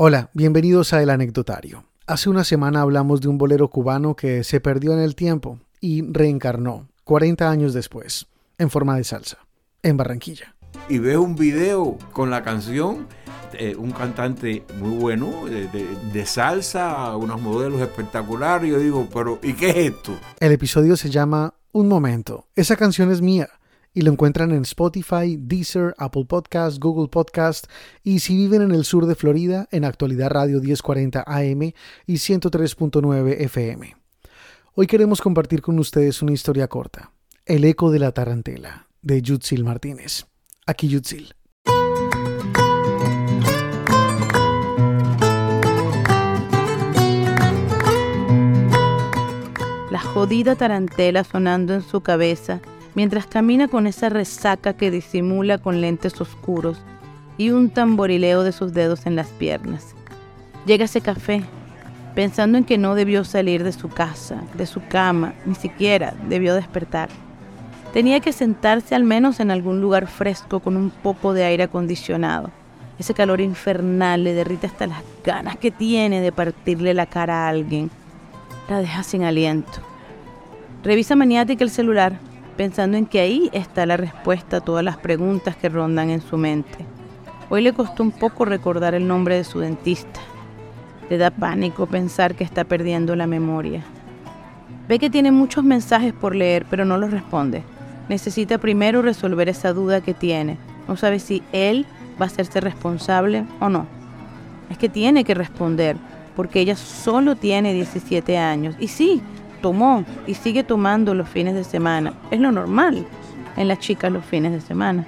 Hola, bienvenidos a El Anecdotario. Hace una semana hablamos de un bolero cubano que se perdió en el tiempo y reencarnó 40 años después, en forma de salsa, en Barranquilla. Y veo un video con la canción, eh, un cantante muy bueno, de, de, salsa, unos modelos espectaculares. Yo digo, pero ¿y qué es esto? El episodio se llama Un Momento. Esa canción es mía y lo encuentran en Spotify, Deezer, Apple Podcast, Google Podcast y si viven en el sur de Florida, en Actualidad Radio 1040 AM y 103.9 FM. Hoy queremos compartir con ustedes una historia corta, El eco de la tarantela, de Yutzil Martínez. Aquí Yutzil. La jodida tarantela sonando en su cabeza mientras camina con esa resaca que disimula con lentes oscuros y un tamborileo de sus dedos en las piernas. Llega ese café, pensando en que no debió salir de su casa, de su cama, ni siquiera debió despertar. Tenía que sentarse al menos en algún lugar fresco con un poco de aire acondicionado. Ese calor infernal le derrite hasta las ganas que tiene de partirle la cara a alguien. La deja sin aliento. Revisa maniática el celular, pensando en que ahí está la respuesta a todas las preguntas que rondan en su mente. Hoy le costó un poco recordar el nombre de su dentista. Le da pánico pensar que está perdiendo la memoria. Ve que tiene muchos mensajes por leer, pero no los responde. Necesita primero resolver esa duda que tiene. No sabe si él va a hacerse responsable o no. Es que tiene que responder, porque ella solo tiene 17 años. Y sí, tomó y sigue tomando los fines de semana. Es lo normal en las chicas los fines de semana.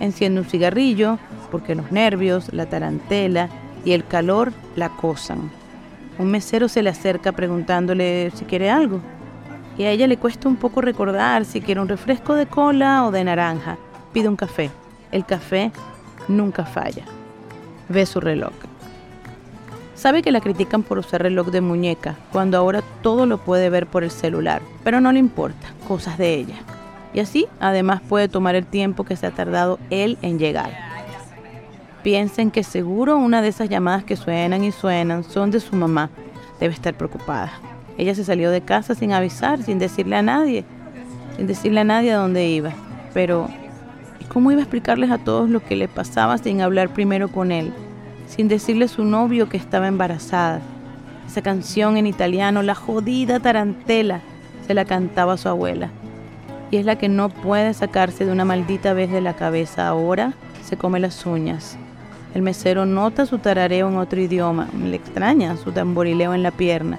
Enciende un cigarrillo porque los nervios, la tarantela y el calor la acosan. Un mesero se le acerca preguntándole si quiere algo. Y a ella le cuesta un poco recordar si quiere un refresco de cola o de naranja. Pide un café. El café nunca falla. Ve su reloj. Sabe que la critican por usar reloj de muñeca, cuando ahora todo lo puede ver por el celular, pero no le importa, cosas de ella. Y así, además, puede tomar el tiempo que se ha tardado él en llegar. Piensen que seguro una de esas llamadas que suenan y suenan son de su mamá. Debe estar preocupada. Ella se salió de casa sin avisar, sin decirle a nadie, sin decirle a nadie a dónde iba. Pero, ¿cómo iba a explicarles a todos lo que le pasaba sin hablar primero con él? Sin decirle a su novio que estaba embarazada. Esa canción en italiano, la jodida tarantela, se la cantaba a su abuela. Y es la que no puede sacarse de una maldita vez de la cabeza. Ahora se come las uñas. El mesero nota su tarareo en otro idioma. Le extraña su tamborileo en la pierna.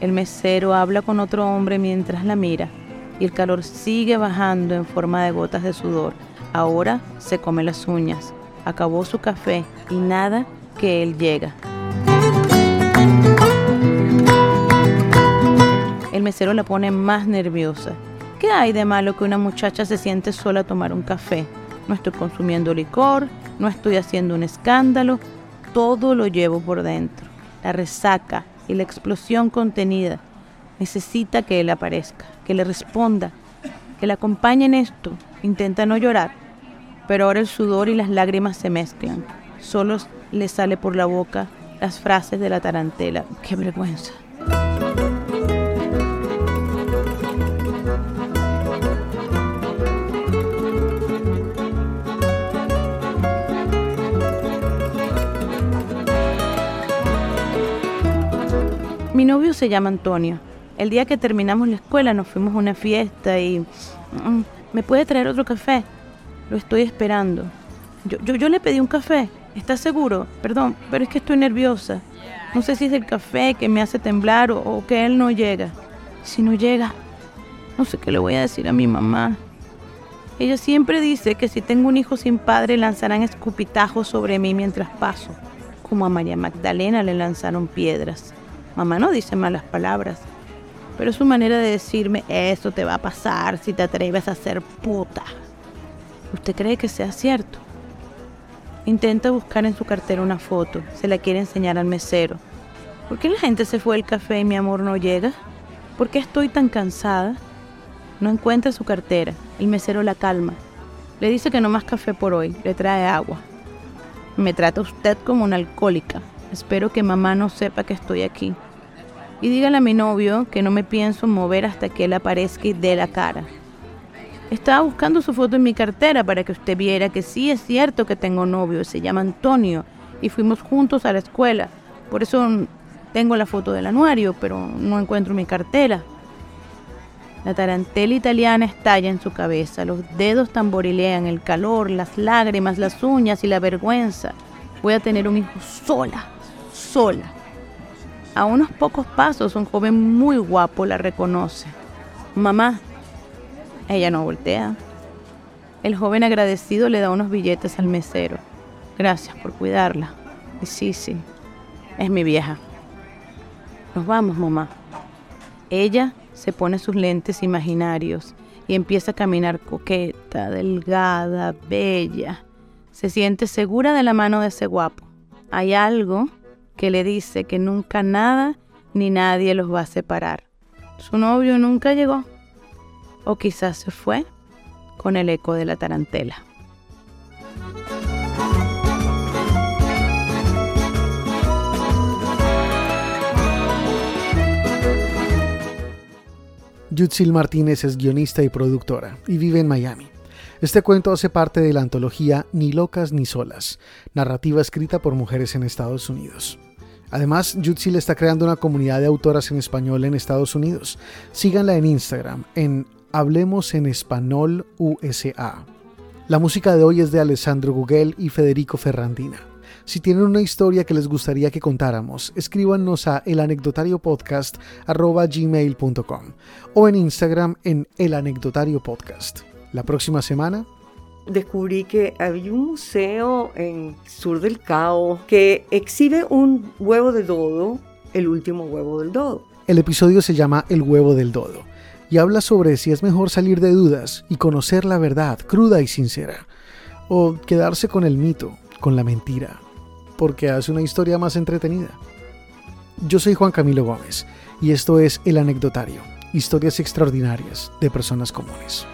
El mesero habla con otro hombre mientras la mira. Y el calor sigue bajando en forma de gotas de sudor. Ahora se come las uñas. Acabó su café y nada que él llega. El mesero la pone más nerviosa. ¿Qué hay de malo que una muchacha se siente sola a tomar un café? No estoy consumiendo licor, no estoy haciendo un escándalo, todo lo llevo por dentro. La resaca y la explosión contenida. Necesita que él aparezca, que le responda, que le acompañe en esto. Intenta no llorar, pero ahora el sudor y las lágrimas se mezclan. Solo le sale por la boca las frases de la tarantela. ¡Qué vergüenza! Mi novio se llama Antonio. El día que terminamos la escuela nos fuimos a una fiesta y... Mm, ¿Me puede traer otro café? Lo estoy esperando. Yo, yo, yo le pedí un café. ¿Estás seguro? Perdón, pero es que estoy nerviosa. No sé si es el café que me hace temblar o, que él no llega. Si no llega, no sé qué le voy a decir a mi mamá. Ella siempre dice que si tengo un hijo sin padre lanzarán escupitajos sobre mí mientras paso, como a María Magdalena le lanzaron piedras. Mamá no dice malas palabras, pero su manera de decirme, eso te va a pasar si te atreves a ser puta. ¿Usted cree que sea cierto? Intenta buscar en su cartera una foto. Se la quiere enseñar al mesero. ¿Por qué la gente se fue al café y mi amor no llega? ¿Por qué estoy tan cansada? No encuentra su cartera. El mesero la calma. Le dice que no más café por hoy. Le trae agua. Me trata usted como una alcohólica. Espero que mamá no sepa que estoy aquí. Y dígale a mi novio que no me pienso mover hasta que él aparezca y dé la cara. Estaba buscando su foto en mi cartera para que usted viera que sí es cierto que tengo novio, se llama Antonio, y fuimos juntos a la escuela. Por eso tengo la foto del anuario, pero no encuentro mi cartera. La tarantela italiana estalla en su cabeza, los dedos tamborilean, el calor, las lágrimas, las uñas y la vergüenza. Voy a tener un hijo sola, sola. A unos pocos pasos un joven muy guapo la reconoce. Mamá. Ella no voltea. El joven agradecido le da unos billetes al mesero. Gracias por cuidarla. Y sí, sí, es mi vieja. Nos vamos, mamá. Ella se pone sus lentes imaginarios y empieza a caminar coqueta, delgada, bella. Se siente segura de la mano de ese guapo. Hay algo que le dice que nunca nada ni nadie los va a separar. Su novio nunca llegó. O quizás se fue con el eco de la tarantela. Yutzil Martínez es guionista y productora y vive en Miami. Este cuento hace parte de la antología Ni locas ni solas, narrativa escrita por mujeres en Estados Unidos. Además, Yutzil está creando una comunidad de autoras en español en Estados Unidos. Síganla en Instagram en Hablemos en Español USA. La música de hoy es de Alessandro Gugel y Federico Ferrandina. Si tienen una historia que les gustaría que contáramos, escríbanos a elanecdotariopodcast.gmail.com o en Instagram en elanecdotariopodcast. La próxima semana descubrí que había un museo en Sur del Cao que exhibe un huevo de dodo, el último huevo del dodo. El episodio se llama El huevo del dodo y habla sobre si es mejor salir de dudas y conocer la verdad cruda y sincera, o quedarse con el mito, con la mentira, porque hace una historia más entretenida. Yo soy Juan Camilo Gómez y esto es El Anecdotario, historias extraordinarias de personas comunes.